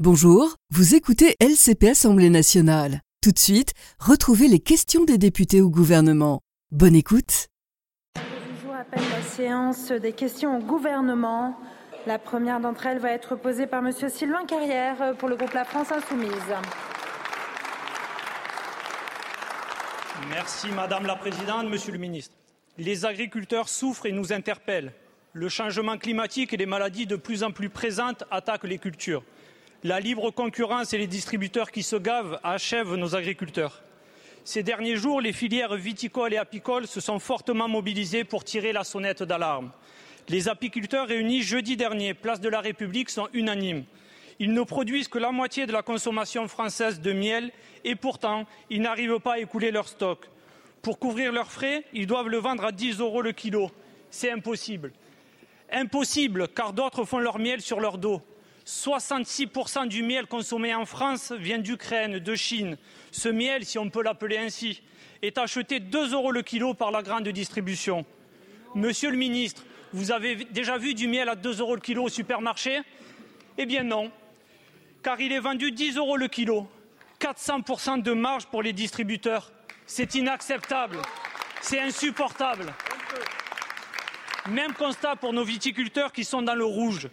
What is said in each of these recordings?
Bonjour, vous écoutez LCP Assemblée nationale. Tout de suite, retrouvez les questions des députés au gouvernement. Bonne écoute. Je vous rappelle la séance des questions au gouvernement. La première d'entre elles va être posée par Monsieur Sylvain Carrière pour le groupe La France Insoumise. Merci Madame la Présidente, Monsieur le Ministre. Les agriculteurs souffrent et nous interpellent. Le changement climatique et les maladies de plus en plus présentes attaquent les cultures. La libre concurrence et les distributeurs qui se gavent achèvent nos agriculteurs. Ces derniers jours, les filières viticoles et apicoles se sont fortement mobilisées pour tirer la sonnette d'alarme. Les apiculteurs réunis jeudi dernier, place de la République, sont unanimes. Ils ne produisent que la moitié de la consommation française de miel et pourtant, ils n'arrivent pas à écouler leur stock. Pour couvrir leurs frais, ils doivent le vendre à 10 euros le kilo. C'est impossible. Impossible, car d'autres font leur miel sur leur dos. 66% du miel consommé en France vient d'Ukraine, de Chine. Ce miel, si on peut l'appeler ainsi, est acheté 2 euros le kilo par la grande distribution. Monsieur le ministre, vous avez déjà vu du miel à 2 euros le kilo au supermarché? Eh bien non, car il est vendu 10 euros le kilo. 400% de marge pour les distributeurs. C'est inacceptable. C'est insupportable. Même constat pour nos viticulteurs qui sont dans le rouge.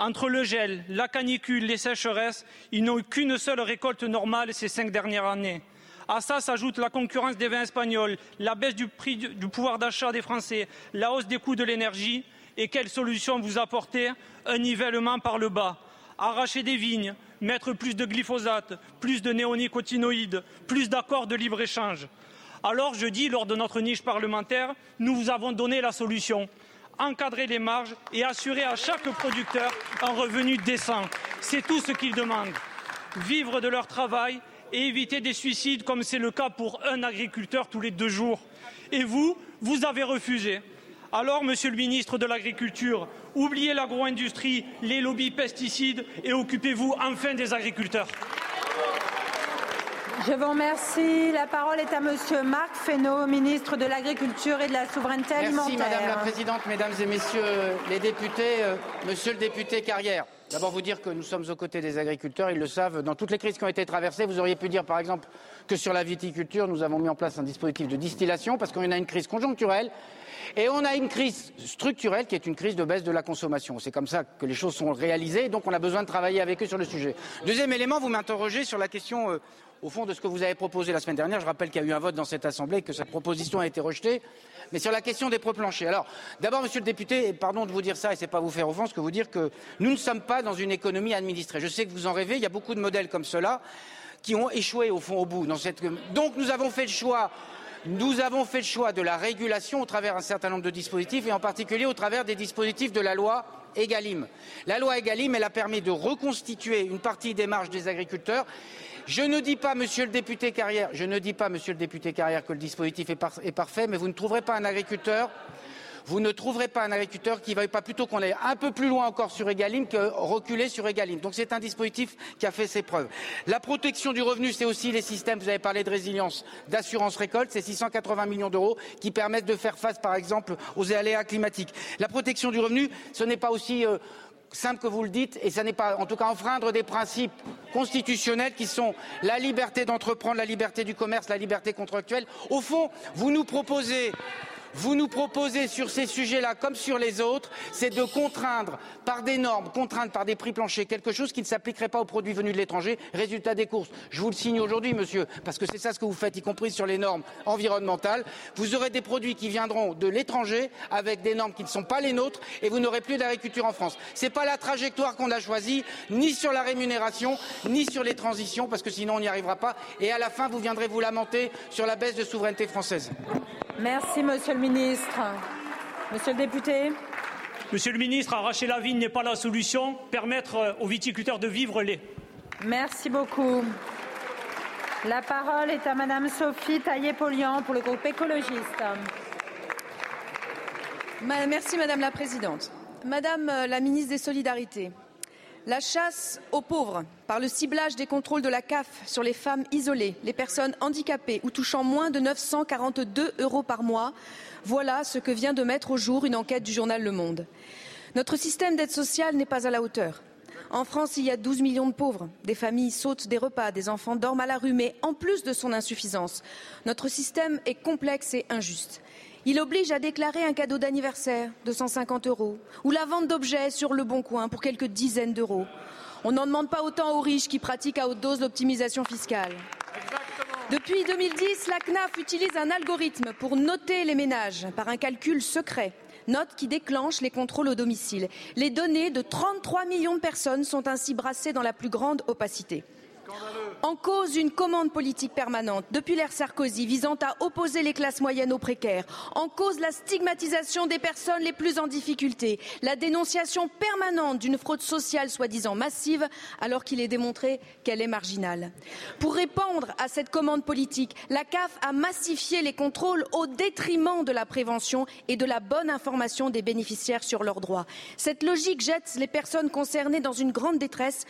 Entre le gel, la canicule, les sécheresses, ils n'ont eu qu'une seule récolte normale ces cinq dernières années. À ça s'ajoute la concurrence des vins espagnols, la baisse du prix du, pouvoir d'achat des Français, la hausse des coûts de l'énergie. Et quelle solution vous apportez Un nivellement par le bas? Arracher des vignes, mettre plus de glyphosate, plus de néonicotinoïdes, plus d'accords de libre-échange. Alors, je dis, lors de notre niche parlementaire, nous vous avons donné la solution encadrer les marges et assurer à chaque producteur un revenu décent. C'est tout ce qu'ils demandent. Vivre de leur travail et éviter des suicides comme c'est le cas pour un agriculteur tous les deux jours. Et vous, vous avez refusé. Alors, Monsieur le ministre de l'Agriculture, oubliez l'agro-industrie, les lobbies pesticides et occupez-vous enfin des agriculteurs. Je vous remercie. La parole est à Monsieur Marc Fesneau, ministre de l'Agriculture et de la Souveraineté Merci, alimentaire. Madame la Présidente, Mesdames et Messieurs les députés, euh, Monsieur le député Carrière. D'abord vous dire que nous sommes aux côtés des agriculteurs, ils le savent. Dans toutes les crises qui ont été traversées, vous auriez pu dire par exemple que sur la viticulture, nous avons mis en place un dispositif de distillation parce qu'on a une crise conjoncturelle et on a une crise structurelle qui est une crise de baisse de la consommation. C'est comme ça que les choses sont réalisées, donc on a besoin de travailler avec eux sur le sujet. Deuxième élément, vous m'interrogez sur la question euh, au fond de ce que vous avez proposé la semaine dernière. Je rappelle qu'il y a eu un vote dans cette Assemblée, que cette proposition a été rejetée. Mais sur la question des pré-planchers. Alors, d'abord, monsieur le député, et pardon de vous dire ça, et c'est pas vous faire offense que vous dire que nous ne sommes pas dans une économie administrée. Je sais que vous en rêvez, il y a beaucoup de modèles comme cela qui ont échoué au fond au bout donc nous avons fait le choix nous avons fait le choix de la régulation au travers d'un certain nombre de dispositifs et en particulier au travers des dispositifs de la loi Egalim. La loi Egalim, elle a permis de reconstituer une partie des marges des agriculteurs. Je ne dis pas, monsieur le député Carrière, que le dispositif est, par est parfait, mais vous ne trouverez pas un agriculteur vous ne veuille pas plutôt qu'on aille un peu plus loin encore sur Egalim que reculer sur Egalim. Donc c'est un dispositif qui a fait ses preuves. La protection du revenu, c'est aussi les systèmes, vous avez parlé de résilience, d'assurance récolte, c'est 680 millions d'euros qui permettent de faire face, par exemple, aux aléas climatiques. La protection du revenu, ce n'est pas aussi euh, simple que vous le dites, et ça n'est pas en tout cas enfreindre des principes constitutionnels qui sont la liberté d'entreprendre, la liberté du commerce, la liberté contractuelle. Au fond, vous nous proposez vous nous proposez sur ces sujets-là, comme sur les autres, c'est de contraindre par des normes, contraindre par des prix planchers, quelque chose qui ne s'appliquerait pas aux produits venus de l'étranger. Résultat des courses. Je vous le signe aujourd'hui, monsieur, parce que c'est ça ce que vous faites, y compris sur les normes environnementales. Vous aurez des produits qui viendront de l'étranger avec des normes qui ne sont pas les nôtres et vous n'aurez plus d'agriculture en France. Ce n'est pas la trajectoire qu'on a choisie, ni sur la rémunération, ni sur les transitions, parce que sinon on n'y arrivera pas. Et à la fin, vous viendrez vous lamenter sur la baisse de souveraineté française. Merci, monsieur le ministre. Monsieur le député. Monsieur le ministre, arracher la vigne n'est pas la solution. Permettre aux viticulteurs de vivre l'est. Merci beaucoup. La parole est à Madame Sophie Taillé-Polian pour le groupe écologiste. Merci Madame la Présidente. Madame euh, la ministre des Solidarités, la chasse aux pauvres par le ciblage des contrôles de la CAF sur les femmes isolées, les personnes handicapées ou touchant moins de 942 euros par mois, voilà ce que vient de mettre au jour une enquête du journal Le Monde. Notre système d'aide sociale n'est pas à la hauteur. En France, il y a 12 millions de pauvres. Des familles sautent des repas, des enfants dorment à la rue, mais en plus de son insuffisance, notre système est complexe et injuste. Il oblige à déclarer un cadeau d'anniversaire de 150 euros ou la vente d'objets sur le bon coin pour quelques dizaines d'euros. On n'en demande pas autant aux riches qui pratiquent à haute dose l'optimisation fiscale. Depuis 2010, la CNAF utilise un algorithme pour noter les ménages par un calcul secret note qui déclenche les contrôles au domicile. Les données de 33 millions de personnes sont ainsi brassées dans la plus grande opacité. En cause une commande politique permanente depuis l'ère Sarkozy visant à opposer les classes moyennes aux précaires. En cause la stigmatisation des personnes les plus en difficulté. La dénonciation permanente d'une fraude sociale soi-disant massive alors qu'il est démontré qu'elle est marginale. Pour répondre à cette commande politique, la CAF a massifié les contrôles au détriment de la prévention et de la bonne information des bénéficiaires sur leurs droits. Cette logique jette les personnes concernées dans une grande détresse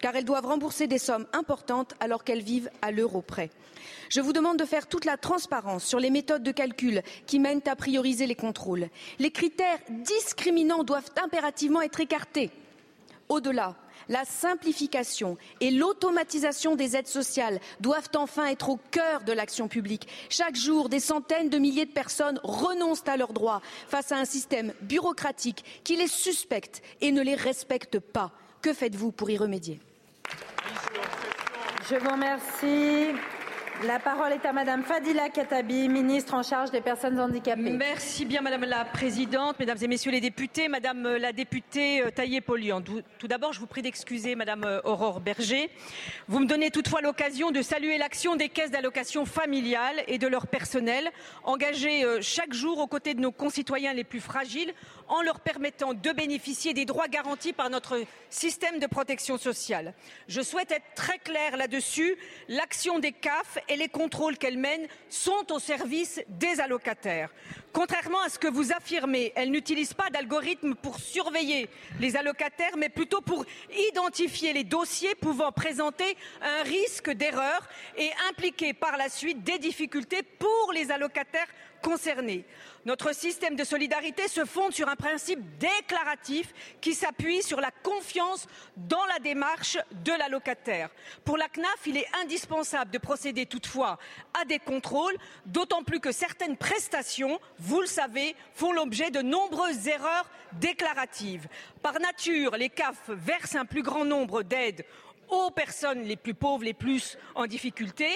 car elles doivent rembourser des sommes importantes alors qu'elles vivent à l'euro près. Je vous demande de faire toute la transparence sur les méthodes de calcul qui mènent à prioriser les contrôles. Les critères discriminants doivent impérativement être écartés. Au-delà, la simplification et l'automatisation des aides sociales doivent enfin être au cœur de l'action publique. Chaque jour, des centaines de milliers de personnes renoncent à leurs droits face à un système bureaucratique qui les suspecte et ne les respecte pas. Que faites-vous pour y remédier? Je vous remercie. La parole est à Madame Fadila Katabi, ministre en charge des personnes handicapées. Merci bien Madame la Présidente, Mesdames et Messieurs les députés, Madame la députée euh, Taillé-Polian. Tout d'abord, je vous prie d'excuser Madame euh, Aurore Berger. Vous me donnez toutefois l'occasion de saluer l'action des caisses d'allocation familiale et de leur personnel, engagés euh, chaque jour aux côtés de nos concitoyens les plus fragiles, en leur permettant de bénéficier des droits garantis par notre système de protection sociale. Je souhaite être très claire là-dessus. L'action des CAF et les contrôles qu'elles mènent sont au service des allocataires. Contrairement à ce que vous affirmez, elles n'utilisent pas d'algorithme pour surveiller les allocataires, mais plutôt pour identifier les dossiers pouvant présenter un risque d'erreur et impliquer par la suite des difficultés pour les allocataires concernés. Notre système de solidarité se fonde sur un principe déclaratif qui s'appuie sur la confiance dans la démarche de l'allocataire. Pour la CNAF, il est indispensable de procéder toutefois à des contrôles, d'autant plus que certaines prestations, vous le savez, font l'objet de nombreuses erreurs déclaratives. Par nature, les CAF versent un plus grand nombre d'aides aux personnes les plus pauvres, les plus en difficulté.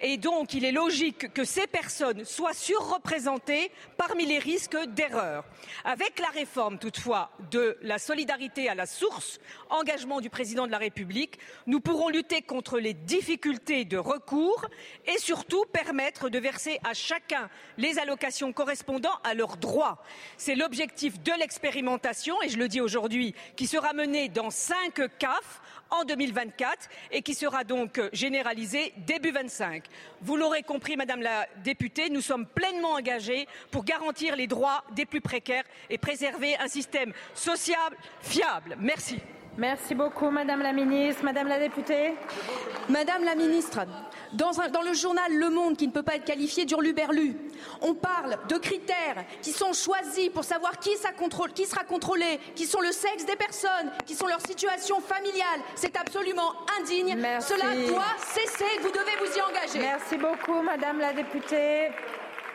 Et donc, il est logique que ces personnes soient surreprésentées parmi les risques d'erreur. Avec la réforme, toutefois, de la solidarité à la source, engagement du président de la République, nous pourrons lutter contre les difficultés de recours et surtout permettre de verser à chacun les allocations correspondant à leurs droits. C'est l'objectif de l'expérimentation, et je le dis aujourd'hui, qui sera menée dans cinq CAF en 2024 et qui sera donc généralisé début 25. Vous l'aurez compris, Madame la députée, nous sommes pleinement engagés pour garantir les droits des plus précaires et préserver un système social fiable. Merci. Merci beaucoup, Madame la Ministre. Madame la députée. Madame la Ministre, dans, le journal Le Monde, qui ne peut pas être qualifié d'urluberlu, on parle de critères qui sont choisis pour savoir qui, qui sera contrôlé, qui sont le sexe des personnes, qui sont leur situation familiale. C'est absolument indigne. Cela doit cesser. Vous devez vous y engager. Merci beaucoup, Madame la députée.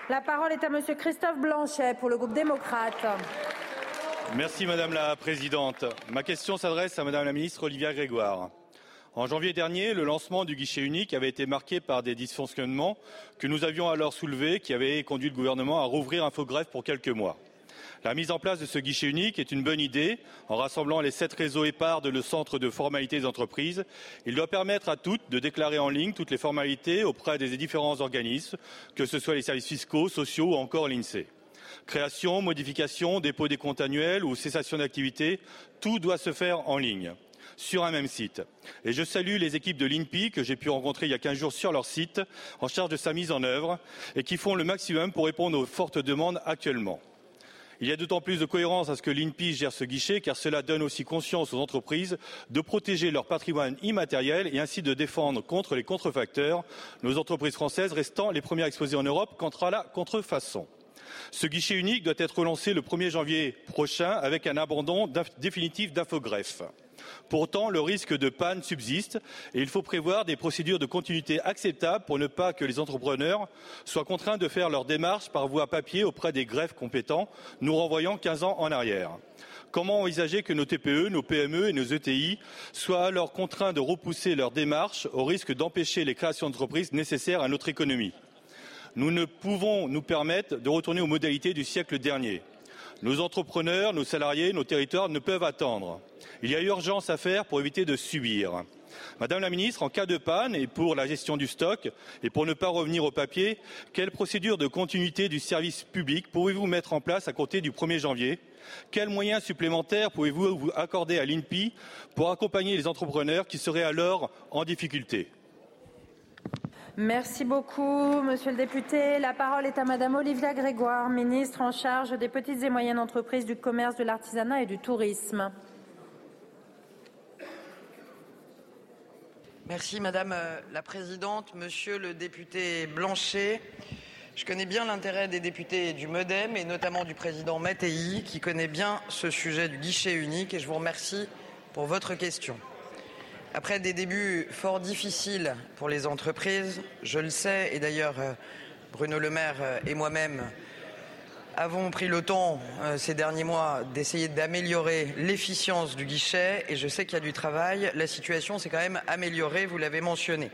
La parole est à Monsieur Christophe Blanchet pour le groupe démocrate. Merci Madame la Présidente. Ma question s'adresse à Madame la Ministre Olivia Grégoire. En janvier dernier, le lancement du guichet unique avait été marqué par des dysfonctionnements que nous avions alors soulevés, qui avaient conduit le gouvernement à rouvrir Infogreffe pour quelques mois. La mise en place de ce guichet unique est une bonne idée. En rassemblant les sept réseaux épars de le centre de formalités des entreprises, il doit permettre à toutes de déclarer en ligne toutes les formalités auprès des différents organismes, que ce soit les services fiscaux, sociaux ou encore l'INSEE. Création, modification, dépôt des comptes annuels ou cessation d'activité, tout doit se faire en ligne sur un même site. Et je salue les équipes de l'INPI que j'ai pu rencontrer il y a 15 jours sur leur site, en charge de sa mise en œuvre, et qui font le maximum pour répondre aux fortes demandes actuellement. Il y a d'autant plus de cohérence à ce que l'INPI gère ce guichet, car cela donne aussi conscience aux entreprises de protéger leur patrimoine immatériel et ainsi de défendre contre les contrefacteurs, nos entreprises françaises restant les premières exposées en Europe contre la contrefaçon. Ce guichet unique doit être lancé le 1er janvier prochain avec un abandon définitif d'infogreffe. Pourtant, le risque de panne subsiste et il faut prévoir des procédures de continuité acceptables pour ne pas que les entrepreneurs soient contraints de faire leur démarche par voie papier auprès des greffes compétents, nous renvoyant 15 ans en arrière. Comment envisager que nos TPE, nos PME et nos ETI soient alors contraints de repousser leur démarche au risque d'empêcher les créations d'entreprises nécessaires à notre économie? Nous ne pouvons nous permettre de retourner aux modalités du siècle dernier. Nos entrepreneurs, nos salariés, nos territoires ne peuvent attendre. Il y a urgence à faire pour éviter de subir. Madame la ministre, en cas de panne et pour la gestion du stock et pour ne pas revenir au papier, quelle procédure de continuité du service public pouvez-vous mettre en place à compter du 1er janvier? Quels moyens supplémentaires pouvez-vous vous accorder à l'INPI pour accompagner les entrepreneurs qui seraient alors en difficulté? Merci beaucoup, monsieur le député. La parole est à madame Olivia Grégoire, ministre en charge des petites et moyennes entreprises, du commerce, de l'artisanat et du tourisme. Merci Madame euh, la Présidente, Monsieur le député Blanchet. Je connais bien l'intérêt des députés du Modem et notamment du président Mattei qui connaît bien ce sujet du guichet unique et je vous remercie pour votre question. Après des débuts fort difficiles pour les entreprises, je le sais, et d'ailleurs euh, Bruno Le Maire euh, et moi-même avons pris le temps euh, ces derniers mois d'essayer d'améliorer l'efficience du guichet et je sais qu'il y a du travail. La situation s'est quand même améliorée, vous l'avez mentionné.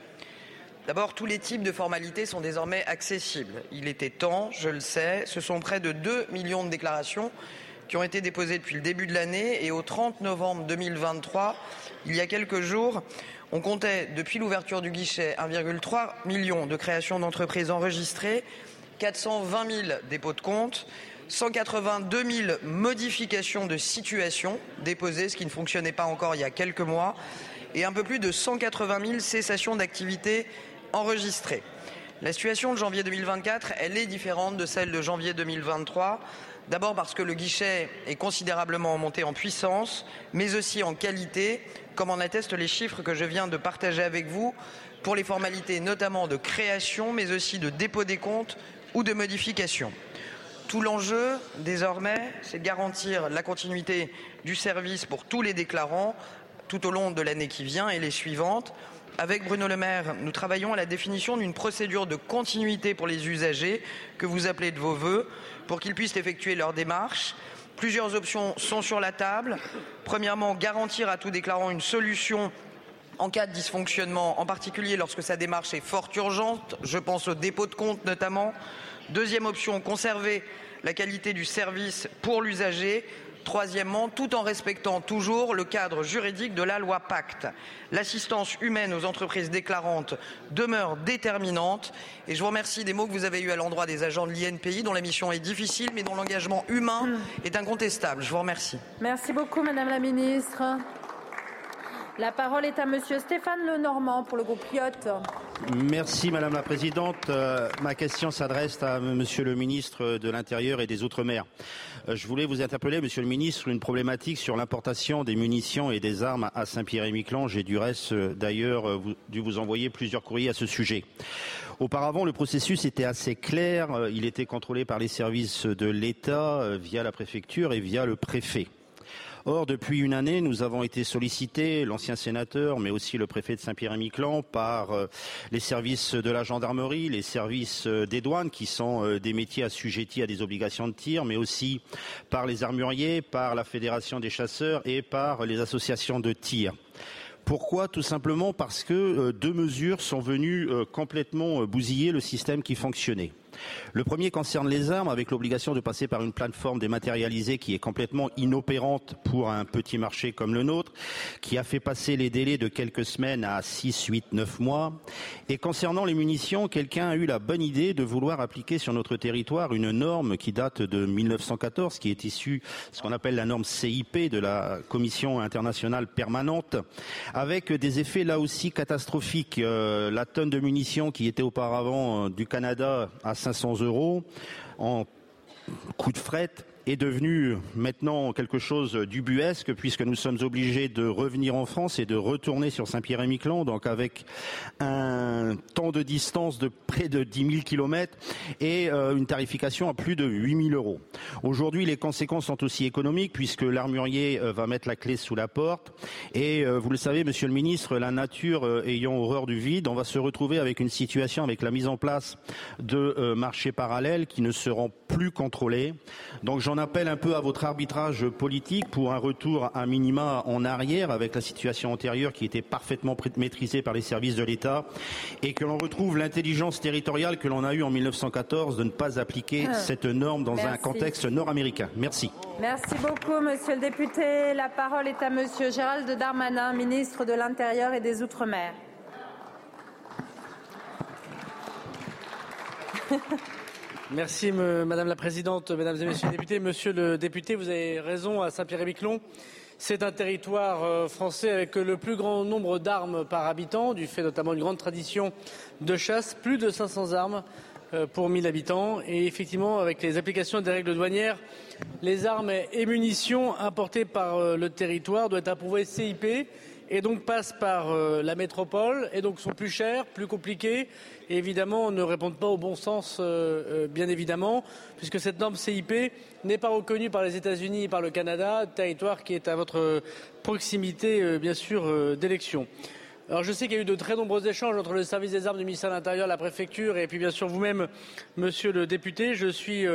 D'abord, tous les types de formalités sont désormais accessibles. Il était temps, je le sais, ce sont près de 2 millions de déclarations qui ont été déposées depuis le début de l'année et au 30 novembre 2023, il y a quelques jours, on comptait depuis l'ouverture du guichet 1,3 million de créations d'entreprises enregistrées 420 000 dépôts de compte, 182 000 modifications de situation déposées, ce qui ne fonctionnait pas encore il y a quelques mois, et un peu plus de 180 000 cessations d'activité enregistrées. La situation de janvier 2024, elle est différente de celle de janvier 2023. D'abord parce que le guichet est considérablement monté en puissance, mais aussi en qualité, comme en attestent les chiffres que je viens de partager avec vous pour les formalités notamment de création, mais aussi de dépôt des comptes ou de modification. Tout l'enjeu, désormais, c'est de garantir la continuité du service pour tous les déclarants tout au long de l'année qui vient et les suivantes. Avec Bruno Le Maire, nous travaillons à la définition d'une procédure de continuité pour les usagers que vous appelez de vos voeux pour qu'ils puissent effectuer leur démarche. Plusieurs options sont sur la table. Premièrement, garantir à tout déclarant une solution en cas de dysfonctionnement, en particulier lorsque sa démarche est fort urgente. Je pense au dépôt de compte notamment. Deuxième option, conserver la qualité du service pour l'usager. Troisièmement, tout en respectant toujours le cadre juridique de la loi Pacte. L'assistance humaine aux entreprises déclarantes demeure déterminante et je vous remercie des mots que vous avez eus à l'endroit des agents de l'INPI dont la mission est difficile mais dont l'engagement humain est incontestable. Je vous remercie. Merci beaucoup Madame la Ministre. La parole est à Monsieur Stéphane Lenormand pour le groupe Lyotte. Merci Madame la Présidente. Euh, ma question s'adresse à Monsieur le Ministre de l'Intérieur et des Outre-mer. Euh, je voulais vous interpeller, Monsieur le Ministre, une problématique sur l'importation des munitions et des armes à Saint-Pierre-et-Miquelon. J'ai du reste euh, d'ailleurs euh, dû vous envoyer plusieurs courriers à ce sujet. Auparavant, le processus était assez clair. Il était contrôlé par les services de l'État via la préfecture et via le préfet. Or, depuis une année, nous avons été sollicités, l'ancien sénateur, mais aussi le préfet de Saint-Pierre-et-Miquelon, par euh, les services de la gendarmerie, les services euh, des douanes, qui sont euh, des métiers assujettis à des obligations de tir, mais aussi par les armuriers, par la Fédération des chasseurs et par les associations de tir. Pourquoi? Tout simplement parce que deux mesures sont venues complètement bousiller le système qui fonctionnait. Le premier concerne les armes, avec l'obligation de passer par une plateforme dématérialisée qui est complètement inopérante pour un petit marché comme le nôtre, qui a fait passer les délais de quelques semaines à 6, 8, 9 mois. Et concernant les munitions, quelqu'un a eu la bonne idée de vouloir appliquer sur notre territoire une norme qui date de 1914, qui est issue, ce qu'on appelle la norme CIP de la Commission internationale permanente, avec des effets là aussi catastrophiques. Euh, la tonne de munitions qui était auparavant euh, du Canada à 500 euros en coût de fret est devenu maintenant quelque chose d'ubuesque puisque nous sommes obligés de revenir en France et de retourner sur Saint-Pierre-et-Miquelon, donc avec un temps de distance de près de 10 000 kilomètres et euh, une tarification à plus de 8 000 euros. Aujourd'hui, les conséquences sont aussi économiques puisque l'armurier euh, va mettre la clé sous la porte et euh, vous le savez, Monsieur le Ministre, la nature ayant horreur du vide, on va se retrouver avec une situation avec la mise en place de marchés parallèles qui ne seront plus contrôlés. Donc j'en appelle un peu à votre arbitrage politique pour un retour à minima en arrière avec la situation antérieure qui était parfaitement maîtrisée par les services de l'État et que l'on retrouve l'intelligence territoriale que l'on a eue en 1914 de ne pas appliquer ah. cette norme dans un contexte nord-américain. Merci. Merci beaucoup, monsieur le député. La parole est à monsieur Gérald Darmanin, ministre de l'Intérieur et des Outre-mer. Merci Madame la Présidente, Mesdames et Messieurs les députés. Monsieur le député, vous avez raison, à Saint-Pierre-et-Miquelon, c'est un territoire euh, français avec le plus grand nombre d'armes par habitant, du fait notamment d'une grande tradition de chasse, plus de 500 armes euh, pour 1000 habitants. Et effectivement, avec les applications des règles douanières, les armes et munitions importées par euh, le territoire doivent être approuvées CIP et donc passent par euh, la métropole et donc sont plus chers, plus compliqués et évidemment ne répondent pas au bon sens, euh, euh, bien évidemment, puisque cette norme CIP n'est pas reconnue par les États-Unis et par le Canada, territoire qui est à votre proximité, bien sûr, d'élection. Je sais qu'il y a eu de très nombreux échanges entre le service des armes du ministère de l'Intérieur, la préfecture et puis bien sûr vous-même, monsieur le député. Je suis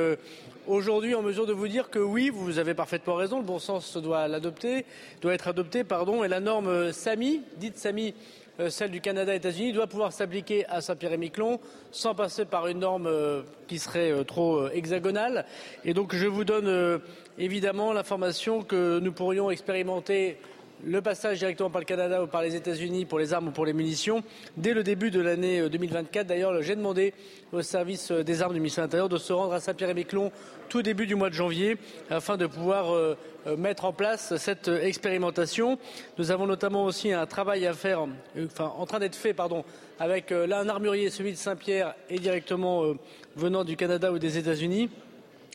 aujourd'hui en mesure de vous dire que oui, vous avez parfaitement raison, le bon sens doit l'adopter, doit être adopté, pardon, et la norme SAMI, dite SAMI, euh, celle du Canada et États-Unis, doit pouvoir s'appliquer à Saint-Pierre-et-Miquelon sans passer par une norme euh, qui serait euh, trop hexagonale. Et donc je vous donne évidemment l'information que nous pourrions expérimenter le passage directement par le Canada ou par les États-Unis pour les armes ou pour les munitions dès le début de l'année 2024. Euh, D'ailleurs, j'ai demandé au service euh, des armes du ministère de l'Intérieur de se rendre à Saint-Pierre-et-Miquelon tout début du mois de janvier afin de pouvoir euh, mettre en place cette expérimentation. Nous avons notamment aussi un travail à faire, enfin en train d'être fait, pardon, avec là un armurier, celui de Saint-Pierre, et directement venant du Canada ou des États-Unis.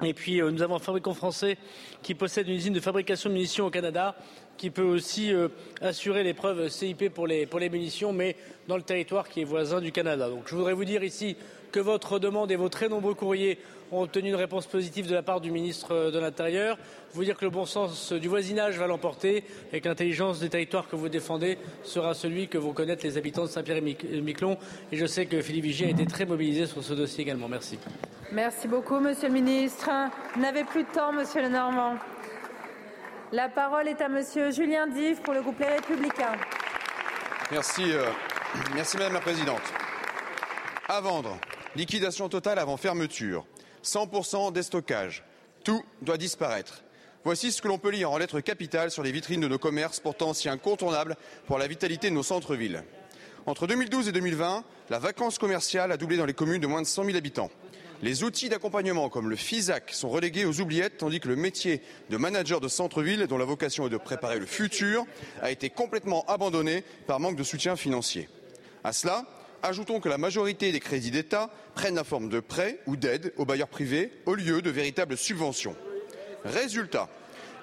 Et puis nous avons un fabricant français qui possède une usine de fabrication de munitions au Canada qui peut aussi euh, assurer l'épreuve CIP pour les, pour les munitions, mais dans le territoire qui est voisin du Canada. Donc je voudrais vous dire ici que votre demande et vos très nombreux courriers ont obtenu une réponse positive de la part du ministre de l'Intérieur. Vous dire que le bon sens du voisinage va l'emporter et que l'intelligence des territoires que vous défendez sera celui que vont connaître les habitants de Saint-Pierre-et-Miquelon. Et je sais que Philippe Vigier a été très mobilisé sur ce dossier également. Merci. Merci beaucoup, Monsieur le Ministre. N'avez plus de temps, Monsieur le Normand. La parole est à Monsieur Julien Dive pour le groupe Les Républicains. Merci, euh, Madame la Présidente. À vendre, liquidation totale avant fermeture, 100% déstockage, tout doit disparaître. Voici ce que l'on peut lire en lettres capitales sur les vitrines de nos commerces, pourtant si incontournables pour la vitalité de nos centres-villes. Entre 2012 et 2020, la vacance commerciale a doublé dans les communes de moins de 100 000 habitants. Les outils d'accompagnement comme le FISAC sont relégués aux oubliettes, tandis que le métier de manager de centre-ville, dont la vocation est de préparer le futur, a été complètement abandonné par manque de soutien financier. À cela, ajoutons que la majorité des crédits d'État prennent la forme de prêts ou d'aides aux bailleurs privés au lieu de véritables subventions. Résultat,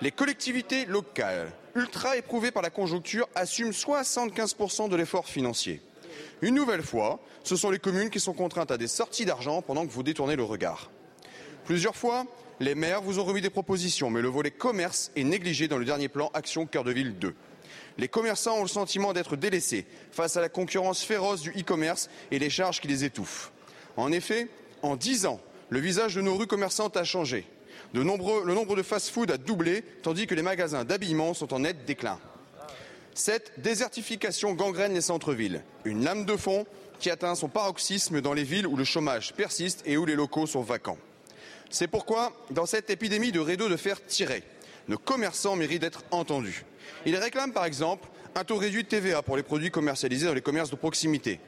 les collectivités locales, ultra éprouvées par la conjoncture, assument 75% de l'effort financier. Une nouvelle fois, ce sont les communes qui sont contraintes à des sorties d'argent pendant que vous détournez le regard. Plusieurs fois, les maires vous ont remis des propositions, mais le volet commerce est négligé dans le dernier plan Action Cœur de Ville 2. Les commerçants ont le sentiment d'être délaissés face à la concurrence féroce du e-commerce et les charges qui les étouffent. En effet, en dix ans, le visage de nos rues commerçantes a changé. le nombre de fast-food a doublé, tandis que les magasins d'habillement sont en net déclin. Cette désertification gangrène les centres-villes, une lame de fond qui atteint son paroxysme dans les villes où le chômage persiste et où les locaux sont vacants. C'est pourquoi, dans cette épidémie de rideaux de fer tirés, nos commerçants méritent d'être entendus. Ils réclament par exemple un taux réduit de TVA pour les produits commercialisés dans les commerces de proximité.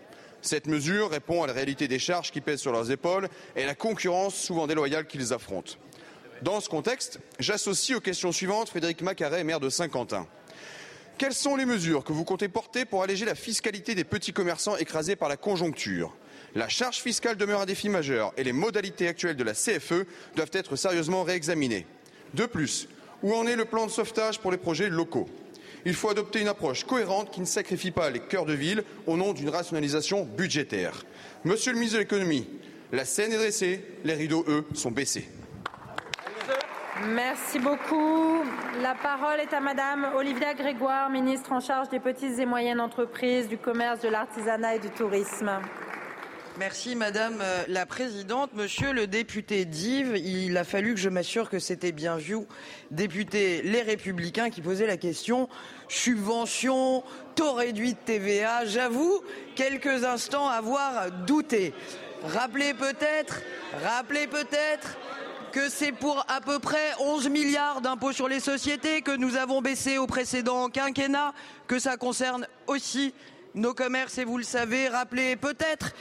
Cette mesure répond à la réalité des charges qui pèsent sur leurs épaules et à la concurrence souvent déloyale qu'ils affrontent. Dans ce contexte, j'associe aux questions suivantes Frédéric Macaret, maire de Saint-Quentin. Quelles sont les mesures que vous comptez porter pour alléger la fiscalité des petits commerçants écrasés par la conjoncture? La charge fiscale demeure un défi majeur et les modalités actuelles de la CFE doivent être sérieusement réexaminées. De plus, où en est le plan de sauvetage pour les projets locaux? Il faut adopter une approche cohérente qui ne sacrifie pas les cœurs de ville au nom d'une rationalisation budgétaire. Monsieur le ministre de l'économie, la scène est dressée, les rideaux, eux, sont baissés. Merci beaucoup. La parole est à Madame Olivia Grégoire, ministre en charge des petites et moyennes entreprises, du commerce, de l'artisanat et du tourisme. Merci Madame euh, la Présidente. Monsieur le député Dive, il a fallu que je m'assure que c'était bien vu, député Les Républicains, qui posait la question subvention, taux réduit de TVA. J'avoue quelques instants avoir douté. Rappelez peut-être, rappelez peut-être que c'est pour à peu près 11 milliards d'impôts sur les sociétés que nous avons baissé au précédent quinquennat, que ça concerne aussi nos commerces et vous le savez, rappelez peut-être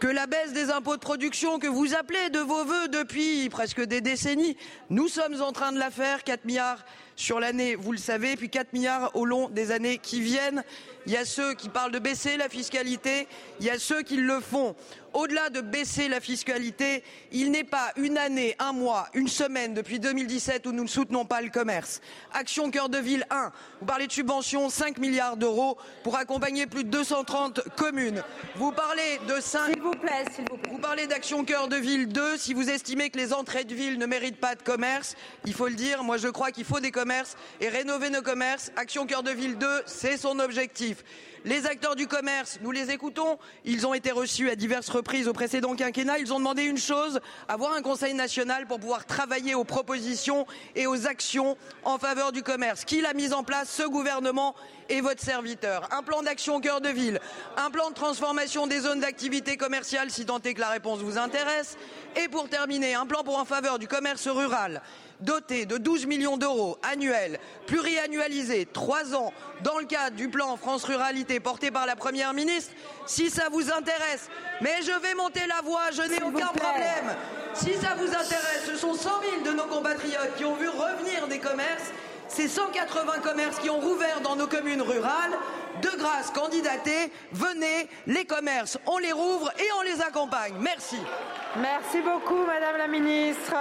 que la baisse des impôts de production que vous appelez de vos voeux depuis presque des décennies, nous sommes en train de la faire, 4 milliards sur l'année, vous le savez, puis 4 milliards au long des années qui viennent. Il y a ceux qui parlent de baisser la fiscalité, il y a ceux qui le font au-delà de baisser la fiscalité, il n'est pas une année, un mois, une semaine depuis 2017 où nous ne soutenons pas le commerce. Action Cœur de Ville 1, vous parlez de subventions, 5 milliards d'euros pour accompagner plus de 230 communes. Vous parlez de 5... S'il vous plaît, s'il vous plaît. Vous parlez d'Action Cœur de Ville 2, si vous estimez que les entrées de ville ne méritent pas de commerce, il faut le dire, moi je crois qu'il faut des commerces et rénover nos commerces. Action Cœur de Ville 2, c'est son objectif. Les acteurs du commerce, nous les écoutons. Ils ont été reçus à diverses reprises au précédent quinquennat. Ils ont demandé une chose, avoir un conseil national pour pouvoir travailler aux propositions et aux actions en faveur du commerce. Qui l'a mis en place? Ce gouvernement et votre serviteur. Un plan d'action cœur de ville, un plan de transformation des zones d'activité commerciale, si tant est que la réponse vous intéresse. Et pour terminer, un plan pour en faveur du commerce rural doté de 12 millions d'euros annuels, pluriannualisés, trois ans, dans le cadre du plan France Ruralité porté par la Première ministre, si ça vous intéresse. Mais je vais monter la voix, je n'ai aucun problème. Si ça vous intéresse, ce sont 100 000 de nos compatriotes qui ont vu revenir des commerces. Ces 180 commerces qui ont rouvert dans nos communes rurales. De grâce, candidatez, venez, les commerces, on les rouvre et on les accompagne. Merci. Merci beaucoup, Madame la Ministre.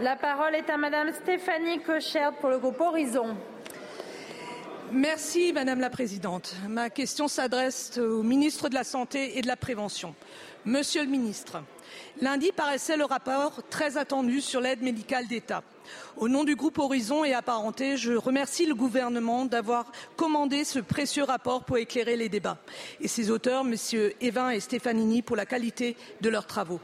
La parole est à Madame Stéphanie pour le groupe Horizon. Merci Madame la Présidente. Ma question s'adresse au ministre de la Santé et de la Prévention. Monsieur le ministre, lundi paraissait le rapport très attendu sur l'aide médicale d'État. Au nom du groupe Horizon et apparenté, je remercie le gouvernement d'avoir commandé ce précieux rapport pour éclairer les débats et ses auteurs, messieurs Evin et Stefanini, pour la qualité de leurs travaux.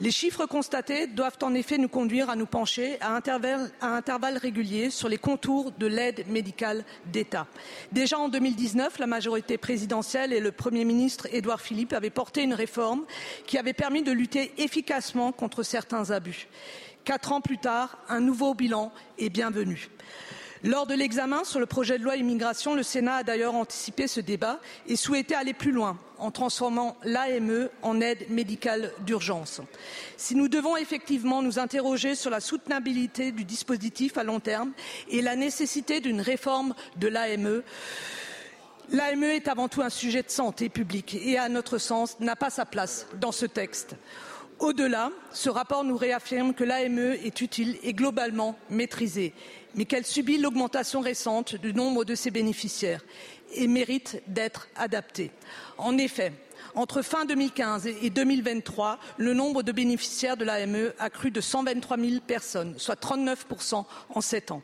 Les chiffres constatés doivent en effet nous conduire à nous pencher à intervalles, réguliers sur les contours de l'aide médicale d'État. Déjà en 2019, la majorité présidentielle et le Premier ministre Édouard Philippe avaient porté une réforme qui avait permis de lutter efficacement contre certains abus. Quatre ans plus tard, un nouveau bilan est bienvenu. Lors de l'examen sur le projet de loi immigration, le Sénat a d'ailleurs anticipé ce débat et souhaitait aller plus loin en transformant l'AME en aide médicale d'urgence. Si nous devons effectivement nous interroger sur la soutenabilité du dispositif à long terme et la nécessité d'une réforme de l'AME, L'AME est avant tout un sujet de santé publique et, à notre sens, n'a pas sa place dans ce texte. Au-delà, ce rapport nous réaffirme que l'AME est utile et globalement maîtrisée mais qu'elle subit l'augmentation récente du nombre de ses bénéficiaires et mérite d'être adaptée. En effet, entre fin 2015 et 2023, le nombre de bénéficiaires de l'AME a cru de 123 000 personnes, soit 39% en sept ans.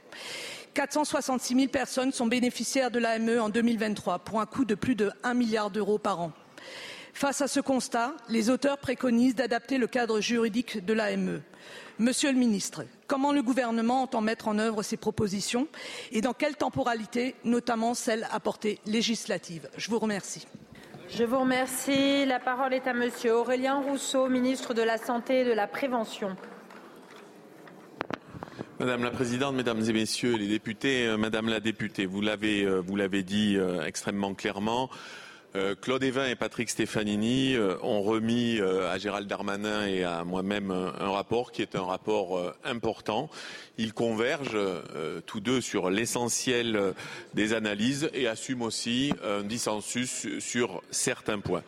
466 000 personnes sont bénéficiaires de l'AME en 2023 pour un coût de plus de 1 milliard d'euros par an. Face à ce constat, les auteurs préconisent d'adapter le cadre juridique de l'AME. Monsieur le ministre, comment le gouvernement entend mettre en œuvre ces propositions et dans quelle temporalité, notamment celle à portée législative Je vous remercie. Je vous remercie. La parole est à Monsieur Aurélien Rousseau, ministre de la Santé et de la Prévention. Madame la Présidente, Mesdames et Messieurs les députés, euh, Madame la députée, vous l'avez euh, dit euh, extrêmement clairement. Euh, Claude Evin et Patrick Stefanini euh, ont remis euh, à Gérald Darmanin et à moi-même un, rapport qui est un rapport important. Ils convergent tous deux sur l'essentiel des analyses et assument aussi un dissensus sur certains points.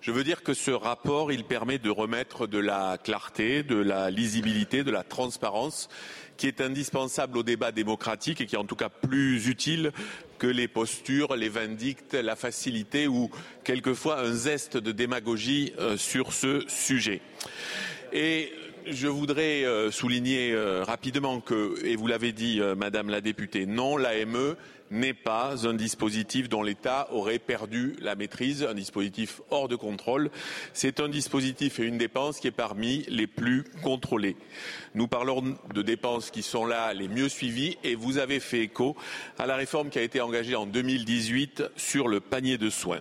Je veux dire que ce rapport, permet de remettre de la clarté, de la lisibilité, de la transparence qui est indispensable au débat démocratique et qui est en tout cas plus utile que les postures, les vindictes, la facilité ou quelquefois un zeste de démagogie euh, sur ce sujet. Et je voudrais euh, souligner euh, rapidement que, et vous l'avez dit, Madame la députée, non, l'AME n'est pas un dispositif dont l'État aurait perdu la maîtrise, un dispositif hors de contrôle. C'est un dispositif et une dépense qui est parmi les plus contrôlés. Nous parlons de dépenses qui sont là les mieux suivies et vous avez fait écho à la réforme qui a été engagée en 2018 sur le panier de soins.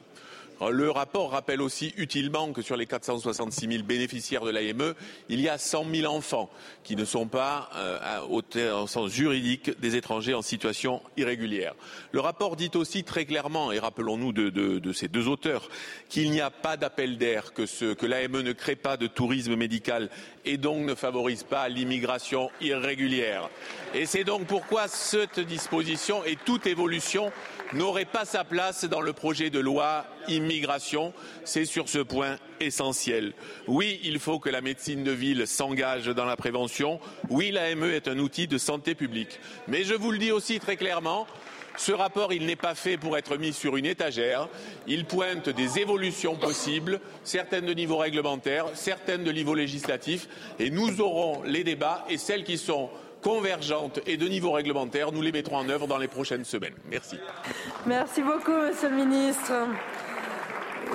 Le rapport rappelle aussi utilement que sur les 466 000 bénéficiaires de l'AME, il y a 100 000 enfants qui ne sont pas, euh, au, sens juridique, des étrangers en situation irrégulière. Le rapport dit aussi très clairement, et rappelons-nous de, ces deux auteurs, qu'il n'y a pas d'appel d'air, que l'AME ne crée pas de tourisme médical et donc ne favorise pas l'immigration irrégulière. Et c'est donc pourquoi cette disposition et toute évolution n'aurait pas sa place dans le projet de loi immigration. C'est sur ce point essentiel. Oui, il faut que la médecine de ville s'engage dans la prévention. Oui, l'AME est un outil de santé publique. Mais je vous le dis aussi très clairement, ce rapport, il n'est pas fait pour être mis sur une étagère. Il pointe des évolutions possibles, certaines de niveau réglementaire, certaines de niveau législatif, et nous aurons les débats et celles qui sont convergentes et de niveau réglementaire, nous les mettrons en œuvre dans les prochaines semaines. Merci. Merci beaucoup, Monsieur le Ministre.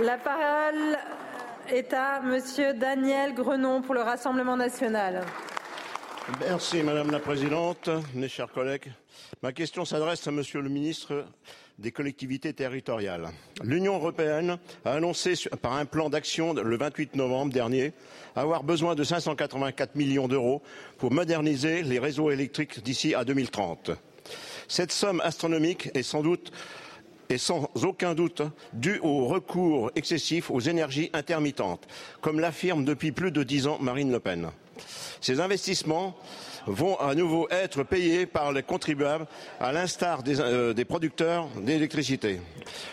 La parole est à Monsieur Daniel Grenon pour le Rassemblement national. Merci Madame la Présidente, mes chers collègues. Ma question s'adresse à Monsieur le Ministre des collectivités territoriales. L'Union européenne a annoncé par un plan d'action le 28 novembre dernier avoir besoin de 584 millions d'euros pour moderniser les réseaux électriques d'ici à 2030. Cette somme astronomique est sans doute et sans aucun doute due au recours excessif aux énergies intermittentes, comme l'affirme depuis plus de dix ans Marine Le Pen. Ces investissements vont à nouveau être payés par les contribuables, à l'instar des, euh, producteurs d'électricité.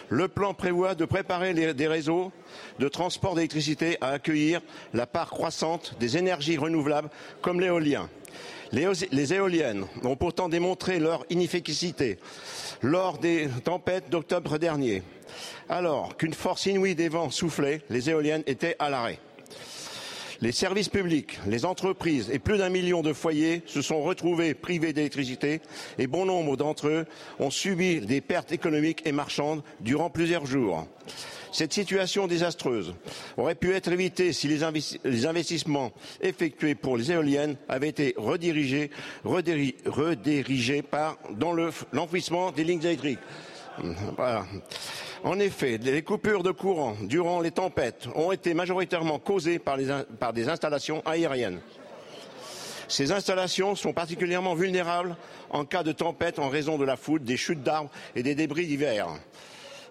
Le plan prévoit de préparer des réseaux de transport d'électricité à accueillir la part croissante des énergies renouvelables comme l'éolien. Les, éoliennes ont pourtant démontré leur inefficacité lors des tempêtes d'octobre dernier. Alors qu'une force inouïe des vents soufflait, les éoliennes étaient à l'arrêt. Les services publics, les entreprises et plus d'un million de foyers se sont retrouvés privés d'électricité et bon nombre d'entre eux ont subi des pertes économiques et marchandes durant plusieurs jours. Cette situation désastreuse aurait pu être évitée si les, investissements effectués pour les éoliennes avaient été redirigés, par, dans l'enfouissement des lignes électriques. Voilà. En effet, les coupures de courant durant les tempêtes ont été majoritairement causées par, par des installations aériennes. Ces installations sont particulièrement vulnérables en cas de tempête en raison de la foudre, des chutes d'arbres et des débris divers.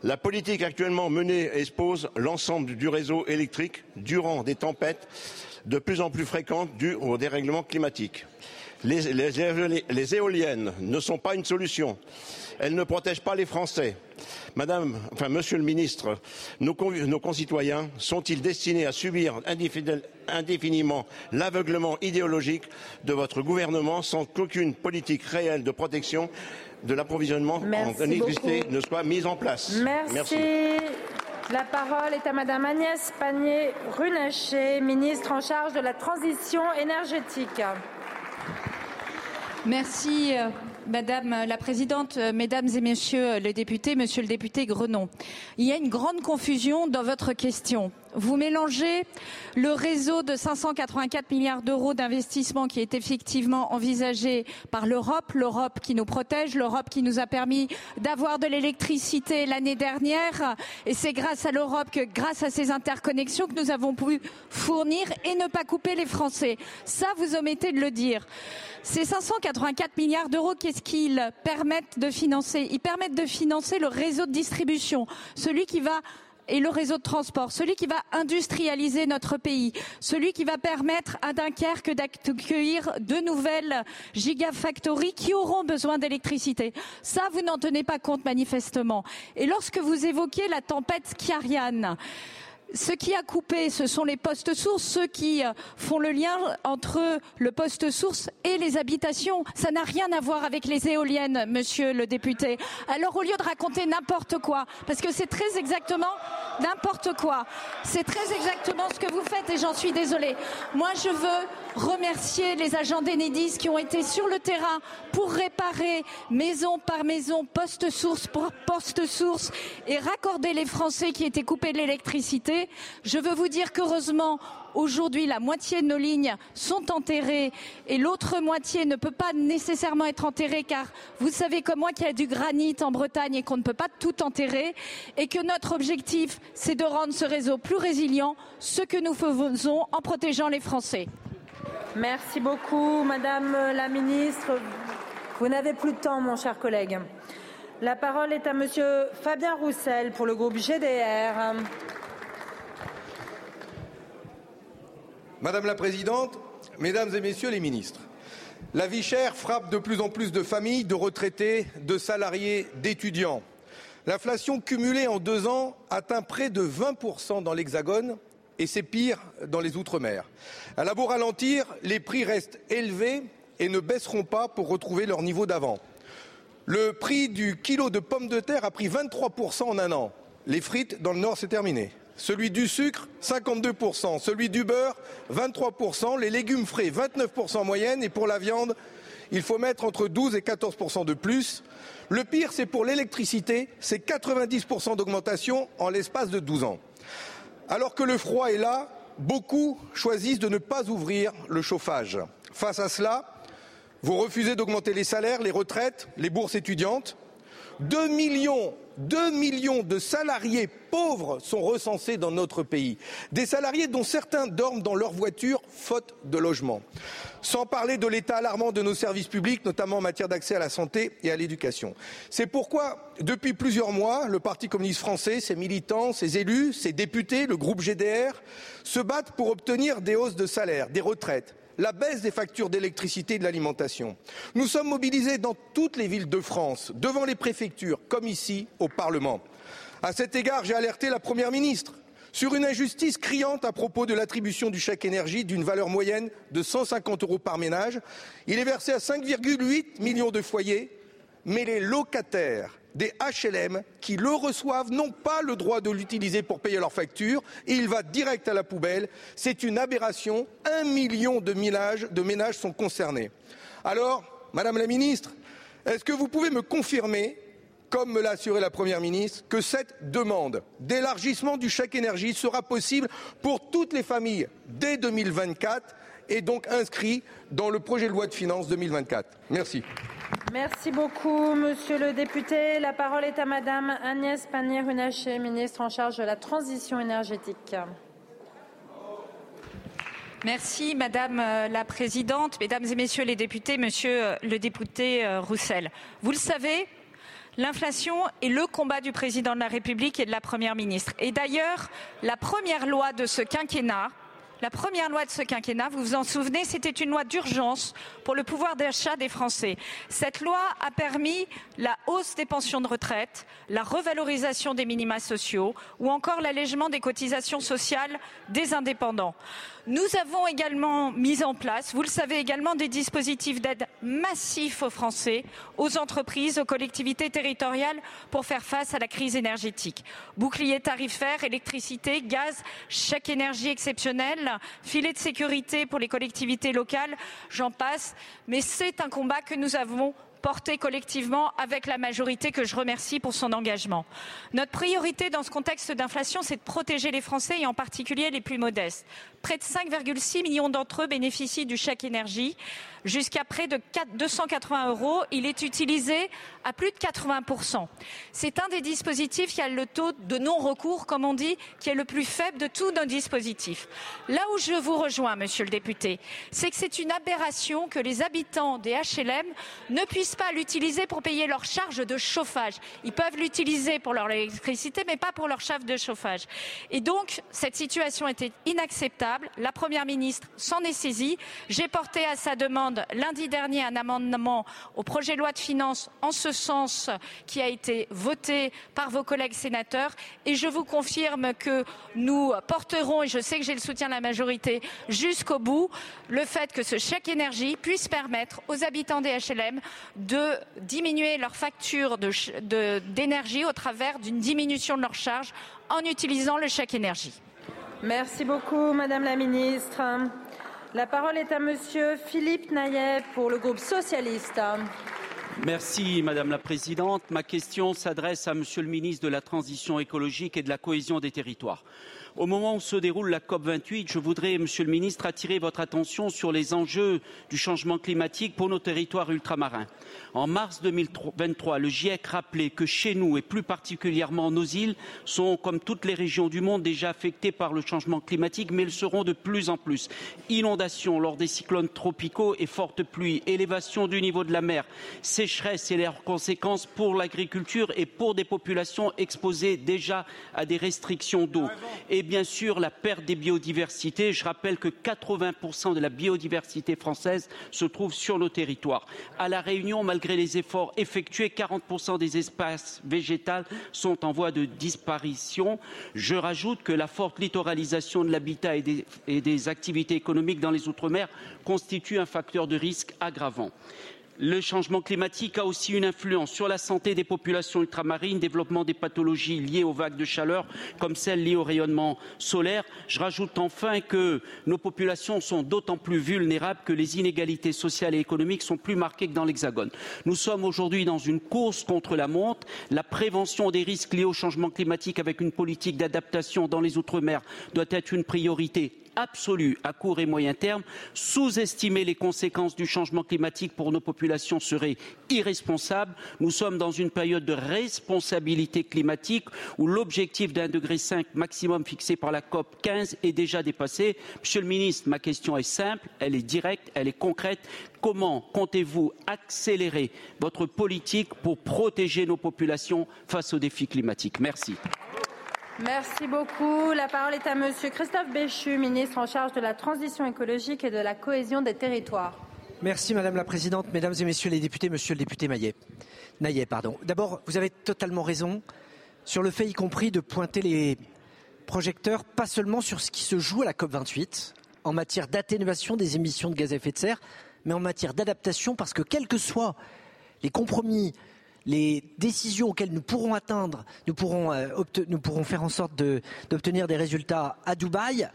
La politique actuellement menée expose l'ensemble du réseau électrique durant des tempêtes de plus en plus fréquentes dues au dérèglement climatique. Les, éoliennes ne sont pas une solution. Elles ne protègent pas les Français. Madame, enfin, Monsieur le Ministre, nos, concitoyens sont-ils destinés à subir indéfiniment l'aveuglement idéologique de votre gouvernement sans qu'aucune politique réelle de protection de l'approvisionnement en électricité ne soit mise en place? Merci. La parole est à Madame Agnès Pannier-Runacher, ministre en charge de la transition énergétique. Merci, euh, Madame la Présidente, euh, Mesdames et Messieurs les députés, Monsieur le député Grenon. Il y a une grande confusion dans votre question. Vous mélangez le réseau de 584 milliards d'euros d'investissement qui est effectivement envisagé par l'Europe, l'Europe qui nous protège, l'Europe qui nous a permis d'avoir de l'électricité l'année dernière. Et c'est grâce à l'Europe que, grâce à ces interconnexions, que nous avons pu fournir et ne pas couper les Français. Ça, vous omettez de le dire. Ces 584 milliards d'euros, qu'est-ce qu'ils permettent de financer? Ils permettent de financer le réseau de distribution, celui qui va et le réseau de transport, celui qui va industrialiser notre pays, celui qui va permettre à Dunkerque d'accueillir de nouvelles gigafactories qui auront besoin d'électricité. Ça, vous n'en tenez pas compte manifestement. Et lorsque vous évoquez la tempête Kiariane, ce qui a coupé, ce sont les postes sources, ceux qui euh, font le lien entre le poste source et les habitations. Ça n'a rien à voir avec les éoliennes, monsieur le député. Alors au lieu de raconter n'importe quoi, parce que c'est très exactement n'importe quoi, c'est très exactement ce que vous faites et j'en suis désolée. Moi, je veux remercier les agents d'Enedis qui ont été sur le terrain pour réparer maison par maison, poste source pour poste source et raccorder les Français qui étaient coupés de l'électricité. Je veux vous dire qu'heureusement, Aujourd'hui, la moitié de nos lignes sont enterrées et l'autre moitié ne peut pas nécessairement être enterrée car vous savez comme moi qu'il y a du granit en Bretagne et qu'on ne peut pas tout enterrer et que notre objectif, c'est de rendre ce réseau plus résilient, ce que nous faisons en protégeant les Français. Merci beaucoup, Madame la Ministre. Vous n'avez plus de temps, mon cher collègue. La parole est à Monsieur Fabien Roussel pour le groupe GDR. Madame la Présidente, Mesdames et Messieurs les ministres, la vie chère frappe de plus en plus de familles, de retraités, de salariés, d'étudiants. L'inflation cumulée en deux ans atteint près de 20% dans l'Hexagone et c'est pire dans les Outre-mer. À la beau ralentir, les prix restent élevés et ne baisseront pas pour retrouver leur niveau d'avant. Le prix du kilo de pommes de terre a pris 23% en un an. Les frites dans le Nord, c'est terminé celui du sucre 52%, celui du beurre 23%, les légumes frais 29% en moyenne et pour la viande, il faut mettre entre 12 et 14% de plus. Le pire, c'est pour l'électricité, c'est 90% d'augmentation en l'espace de 12 ans. Alors que le froid est là, beaucoup choisissent de ne pas ouvrir le chauffage. Face à cela, vous refusez d'augmenter les salaires, les retraites, les bourses étudiantes. 2 millions 2 millions de salariés pauvres sont recensés dans notre pays. Des salariés dont certains dorment dans leur voiture faute de logement. Sans parler de l'état alarmant de nos services publics, notamment en matière d'accès à la santé et à l'éducation. C'est pourquoi, depuis plusieurs mois, le Parti communiste français, ses militants, ses élus, ses députés, le groupe GDR se battent pour obtenir des hausses de salaire, des retraites, la baisse des factures d'électricité et de l'alimentation. Nous sommes mobilisés dans toutes les villes de France, devant les préfectures, comme ici au Parlement. À cet égard, j'ai alerté la Première ministre sur une injustice criante à propos de l'attribution du chèque énergie d'une valeur moyenne de 150 euros par ménage. Il est versé à 5,8 millions de foyers, mais les locataires des HLM qui le reçoivent n'ont pas le droit de l'utiliser pour payer leurs factures et il va direct à la poubelle. C'est une aberration. Un million de ménages, sont concernés. Alors, Madame la Ministre, est-ce que vous pouvez me confirmer, comme me l'a assuré la Première ministre, que cette demande d'élargissement du chèque énergie sera possible pour toutes les familles dès 2024 et donc inscrit dans le projet de loi de finances 2024 Merci. Merci beaucoup, monsieur le député. La parole est à madame Agnès Pannier-Runacher, ministre en charge de la transition énergétique. Merci Madame euh, la Présidente, Mesdames et Messieurs les députés, Monsieur euh, le député euh, Roussel. Vous le savez, l'inflation est le combat du Président de la République et de la Première ministre. Et d'ailleurs, la première loi de ce quinquennat la première loi de ce quinquennat, vous vous en souvenez, c'était une loi d'urgence pour le pouvoir d'achat des Français. Cette loi a permis la hausse des pensions de retraite, la revalorisation des minima sociaux ou encore l'allègement des cotisations sociales des indépendants. Nous avons également mis en place, vous le savez également, des dispositifs d'aide massifs aux Français, aux entreprises, aux collectivités territoriales pour faire face à la crise énergétique. Bouclier tarifaire, électricité, gaz, chèque énergie exceptionnel, filet de sécurité pour les collectivités locales, j'en passe. Mais c'est un combat que nous avons porté collectivement avec la majorité que je remercie pour son engagement. Notre priorité dans ce contexte d'inflation, c'est de protéger les Français et en particulier les plus modestes. Près de 5,6 millions d'entre eux bénéficient du chèque énergie jusqu'à près de 280 euros. Il est utilisé à plus de 80%. C'est un des dispositifs qui a le taux de non-recours, comme on dit, qui est le plus faible de tous nos dispositifs. Là où je vous rejoins, monsieur le député, c'est que c'est une aberration que les habitants des HLM ne puissent pas l'utiliser pour payer leurs charges de chauffage. Ils peuvent l'utiliser pour leur électricité, mais pas pour leurs charges de chauffage. Et donc, cette situation était inacceptable. La première ministre s'en est saisie. J'ai porté à sa demande lundi dernier un amendement au projet de loi de finances en ce sens qui a été voté par vos collègues sénateurs et je vous confirme que nous porterons, et je sais que j'ai le soutien de la majorité, jusqu'au bout le fait que ce chèque énergie puisse permettre aux habitants des HLM de diminuer leur facture d'énergie au travers d'une diminution de leurs charges en utilisant le chèque énergie. Merci beaucoup, Madame la Ministre. La parole est à Monsieur Philippe Naillet pour le groupe socialiste. Merci Madame la Présidente. Ma question s'adresse à Monsieur le ministre de la Transition écologique et de la cohésion des territoires. Au moment où se déroule la COP 28, je voudrais, Monsieur le Ministre, attirer votre attention sur les enjeux du changement climatique pour nos territoires ultramarins. En mars 2023, le GIEC rappelait que chez nous, et plus particulièrement nos îles, sont, comme toutes les régions du monde, déjà affectées par le changement climatique, mais elles seront de plus en plus. Inondations lors des cyclones tropicaux et fortes pluies, élévation du niveau de la mer, sécheresse et leurs conséquences pour l'agriculture et pour des populations exposées déjà à des restrictions d'eau et bien sûr la perte des biodiversités. Je rappelle que 80% de la biodiversité française se trouve sur nos territoires. À La Réunion, malgré les efforts effectués, 40% des espaces végétaux sont en voie de disparition. Je rajoute que la forte littoralisation de l'habitat et des, et des activités économiques dans les Outre-mer constitue un facteur de risque aggravant. Le changement climatique a aussi une influence sur la santé des populations ultramarines, développement des pathologies liées aux vagues de chaleur, comme celles liées au rayonnement solaire. Je rajoute enfin que nos populations sont d'autant plus vulnérables que les inégalités sociales et économiques sont plus marquées que dans l'Hexagone. Nous sommes aujourd'hui dans une course contre la montre. La prévention des risques liés au changement climatique avec une politique d'adaptation dans les Outre-mer doit être une priorité absolue à court et moyen terme. Sous-estimer les conséquences du changement climatique pour nos populations serait irresponsable. Nous sommes dans une période de responsabilité climatique où l'objectif d'un degré cinq maximum fixé par la COP 15 est déjà dépassé. Monsieur le ministre, ma question est simple, elle est directe, elle est concrète. Comment comptez-vous accélérer votre politique pour protéger nos populations face aux défis climatiques? Merci. Merci beaucoup. La parole est à Monsieur Christophe Béchu, ministre en charge de la transition écologique et de la cohésion des territoires. Merci Madame la Présidente, Mesdames et Messieurs les députés, Monsieur le député Maillet. Naillet, pardon. D'abord, vous avez totalement raison sur le fait, y compris, de pointer les projecteurs, pas seulement sur ce qui se joue à la COP28, en matière d'atténuation des émissions de gaz à effet de serre, mais en matière d'adaptation, parce que quels que soient les compromis les décisions auxquelles nous pourrons atteindre, nous pourrons, euh, faire en sorte d'obtenir des résultats à Dubaï.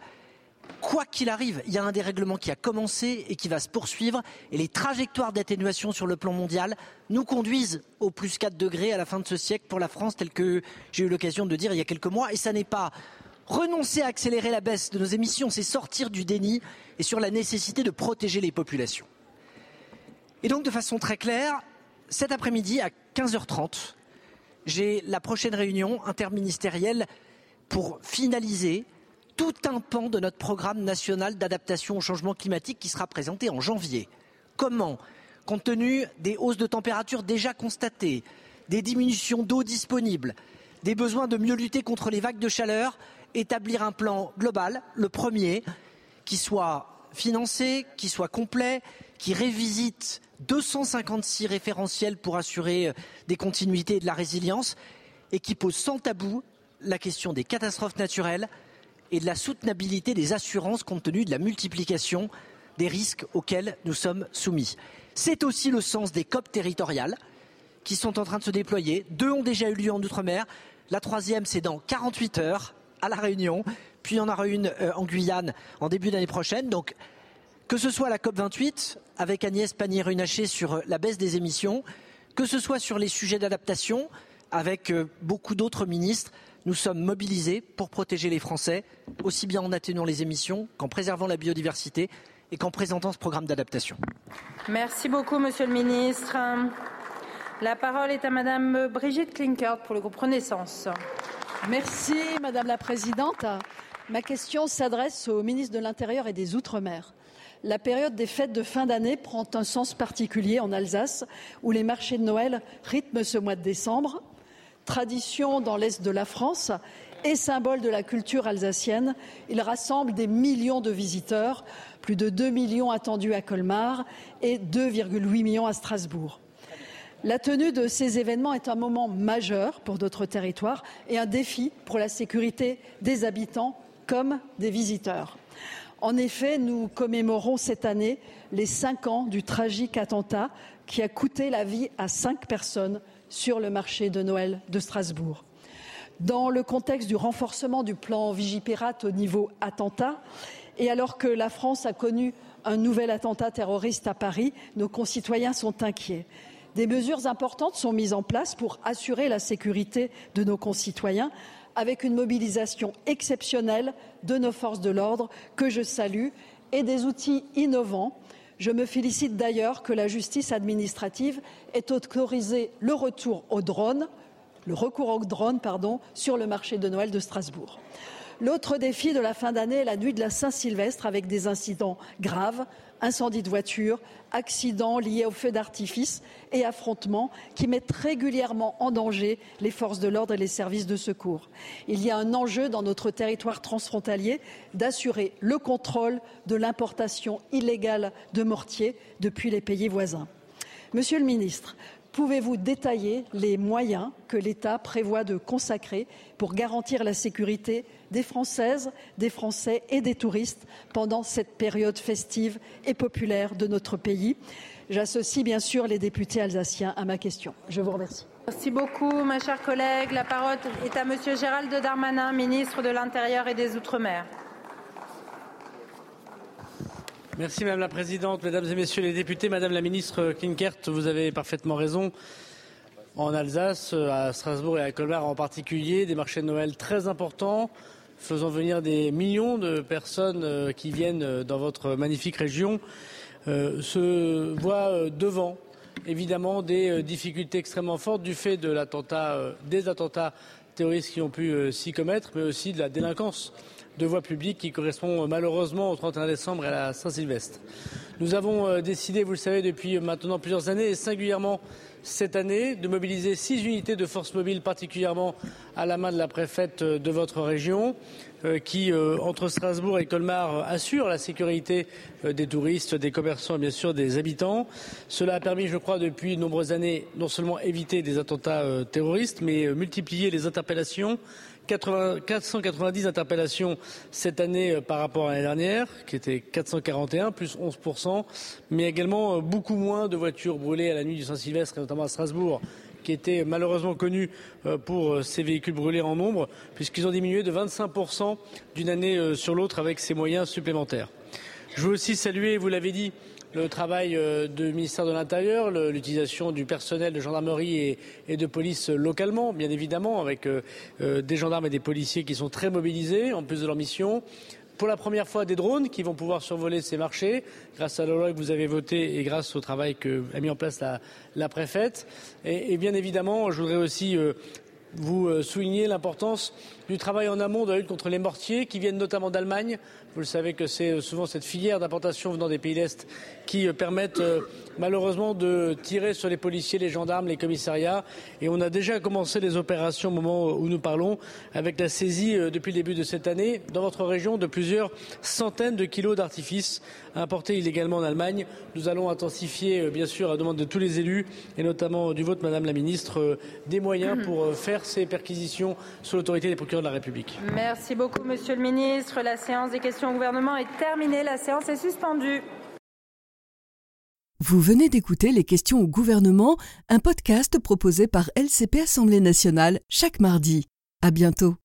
Quoi qu'il arrive, il y a un dérèglement qui a commencé et qui va se poursuivre et les trajectoires d'atténuation sur le plan mondial nous conduisent au plus 4 degrés à la fin de ce siècle pour la France, tel que j'ai eu l'occasion de dire il y a quelques mois. Et ça n'est pas renoncer à accélérer la baisse de nos émissions, c'est sortir du déni et sur la nécessité de protéger les populations. Et donc, de façon très claire, cet après-midi à 15h30, j'ai la prochaine réunion interministérielle pour finaliser tout un pan de notre programme national d'adaptation au changement climatique qui sera présenté en janvier. Comment, compte tenu des hausses de température déjà constatées, des diminutions d'eau disponible, des besoins de mieux lutter contre les vagues de chaleur, établir un plan global, le premier, qui soit financé, qui soit complet, qui révisite 256 référentiels pour assurer euh, des continuités et de la résilience et qui pose sans tabou la question des catastrophes naturelles et de la soutenabilité des assurances compte tenu de la multiplication des risques auxquels nous sommes soumis. C'est aussi le sens des COP territoriales qui sont en train de se déployer. Deux ont déjà eu lieu en Outre-mer. La troisième, c'est dans 48 heures à La Réunion. Puis il y en aura une euh, en Guyane en début d'année prochaine. Donc que ce soit la COP28 avec Agnès Pannier-Runacher sur la baisse des émissions, que ce soit sur les sujets d'adaptation avec euh, beaucoup d'autres ministres, nous sommes mobilisés pour protéger les Français, aussi bien en atténuant les émissions qu'en préservant la biodiversité et qu'en présentant ce programme d'adaptation. Merci beaucoup, Monsieur le Ministre. La parole est à Madame Brigitte Klinkert pour le groupe Renaissance. Merci, Madame la Présidente. Ma question s'adresse au ministre de l'Intérieur et des Outre-mer la période des fêtes de fin d'année prend un sens particulier en Alsace, où les marchés de Noël rythment ce mois de décembre. Tradition dans l'Est de la France, et symbole de la culture alsacienne. Il rassemble des millions de visiteurs, plus de 2 millions attendus à Colmar et 2,8 millions à Strasbourg. La tenue de ces événements est un moment majeur pour notre territoire et un défi pour la sécurité des habitants comme des visiteurs. En effet, nous commémorons cette année les cinq ans du tragique attentat qui a coûté la vie à cinq personnes sur le marché de Noël de Strasbourg. Dans le contexte du renforcement du plan Vigipirate au niveau attentat, et alors que la France a connu un nouvel attentat terroriste à Paris, nos concitoyens sont inquiets. Des mesures importantes sont mises en place pour assurer la sécurité de nos concitoyens avec une mobilisation exceptionnelle de nos forces de l'ordre que je salue et des outils innovants. Je me félicite d'ailleurs que la justice administrative ait autorisé le retour au drone, le recours au drone, pardon, sur le marché de Noël de Strasbourg. L'autre défi de la fin d'année est la nuit de la Saint-Sylvestre avec des incidents graves, incendies de voitures, accidents liés aux feux d'artifice et affrontements qui mettent régulièrement en danger les forces de l'ordre et les services de secours. Il y a un enjeu dans notre territoire transfrontalier d'assurer le contrôle de l'importation illégale de mortiers depuis les pays voisins. Monsieur le ministre, Pouvez-vous détailler les moyens que l'État prévoit de consacrer pour garantir la sécurité des Françaises, des Français et des touristes pendant cette période festive et populaire de notre pays? J'associe bien sûr les députés alsaciens à ma question. Je vous remercie. Merci beaucoup, ma chère collègue. La parole est à Monsieur Gérald Darmanin, ministre de l'Intérieur et des Outre-mer. Merci Madame la Présidente, Mesdames et Messieurs les députés, Madame la Ministre Klinkert, vous avez parfaitement raison. En Alsace, à Strasbourg et à Colmar en particulier, des marchés de Noël très importants, faisant venir des millions de personnes euh, qui viennent euh, dans votre magnifique région, euh, se voient devant évidemment des difficultés extrêmement fortes du fait de l'attentat, des attentats terroristes qui ont pu s'y commettre, mais aussi de la délinquance de voie publique qui correspond malheureusement au 31 décembre et à la Saint-Sylvestre. Nous avons euh, décidé, vous le savez, depuis maintenant plusieurs années et singulièrement cette année, de mobiliser six unités de force mobile, particulièrement à la main de la préfète euh, de votre région, euh, qui, entre Strasbourg et Colmar, assure la sécurité des touristes, des commerçants et bien sûr des habitants. Cela a permis, je crois, depuis de nombreuses années, non seulement éviter des attentats terroristes, mais multiplier les interpellations 490 interpellations cette année euh, par rapport à l'année dernière, qui était 441, plus 11%, mais également euh, beaucoup moins de voitures brûlées à la nuit du Saint-Sylvestre, notamment à Strasbourg, qui était malheureusement connu euh, pour ces véhicules brûlés en nombre, puisqu'ils ont diminué de 25% d'une année sur l'autre avec ces moyens supplémentaires. Je veux aussi saluer, vous l'avez dit, le travail euh, du ministère de l'Intérieur, l'utilisation du personnel de gendarmerie et, de police localement, bien évidemment, avec euh, euh, des gendarmes et des policiers qui sont très mobilisés en plus de leur mission. Pour la première fois, des drones qui vont pouvoir survoler ces marchés, grâce à la loi que vous avez votée et grâce au travail qu'a mis en place la, préfète. Et, bien évidemment, je voudrais aussi vous souligner l'importance du travail en amont de la lutte contre les mortiers qui viennent notamment d'Allemagne. Vous le savez que c'est souvent cette filière d'importation venant des pays d'Est qui euh, permettent euh, malheureusement de tirer sur les policiers, les gendarmes, les commissariats. Et on a déjà commencé les opérations au moment où nous parlons avec la saisie euh, depuis le début de cette année dans votre région de plusieurs centaines de kilos d'artifices importés illégalement en Allemagne. Nous allons intensifier, bien sûr, à la demande de tous les élus et notamment du vôtre, Madame la Ministre, des moyens pour faire ces perquisitions sous l'autorité des procureurs de la République. Merci beaucoup, Monsieur le Ministre. La séance des questions au gouvernement est terminée. La séance est suspendue. Vous venez d'écouter Les questions au gouvernement, un podcast proposé par LCP Assemblée nationale chaque mardi. À bientôt.